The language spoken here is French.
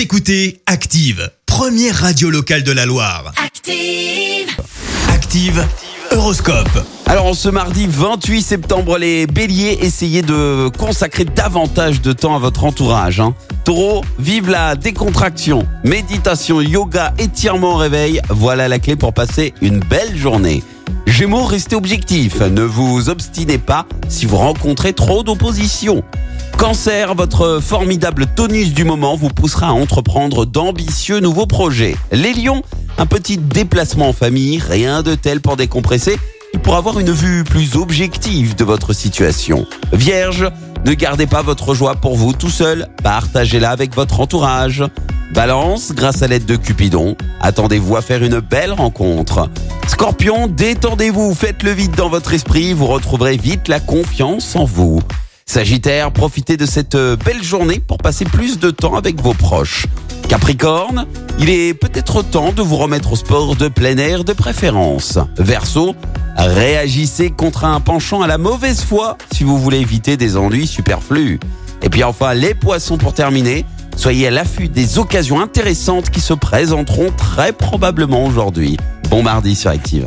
Vous écoutez Active, première radio locale de la Loire. Active. Active, Horoscope. Alors, en ce mardi 28 septembre, les béliers, essayez de consacrer davantage de temps à votre entourage. Hein. Taureau, vive la décontraction. Méditation, yoga, étirement au réveil. Voilà la clé pour passer une belle journée. Gémeaux, restez objectif. Ne vous obstinez pas si vous rencontrez trop d'opposition. Cancer, votre formidable tonus du moment vous poussera à entreprendre d'ambitieux nouveaux projets. Les lions, un petit déplacement en famille, rien de tel pour décompresser pour avoir une vue plus objective de votre situation. Vierge, ne gardez pas votre joie pour vous tout seul, partagez-la avec votre entourage. Balance, grâce à l'aide de Cupidon, attendez-vous à faire une belle rencontre. Scorpion, détendez-vous, faites le vide dans votre esprit, vous retrouverez vite la confiance en vous. Sagittaire, profitez de cette euh, belle journée pour passer plus de temps avec vos proches. Capricorne, il est peut-être temps de vous remettre au sport de plein air de préférence. Verseau, réagissez contre un penchant à la mauvaise foi si vous voulez éviter des ennuis superflus. Et puis enfin, les poissons pour terminer, soyez à l'affût des occasions intéressantes qui se présenteront très probablement aujourd'hui. Bon mardi sur Active.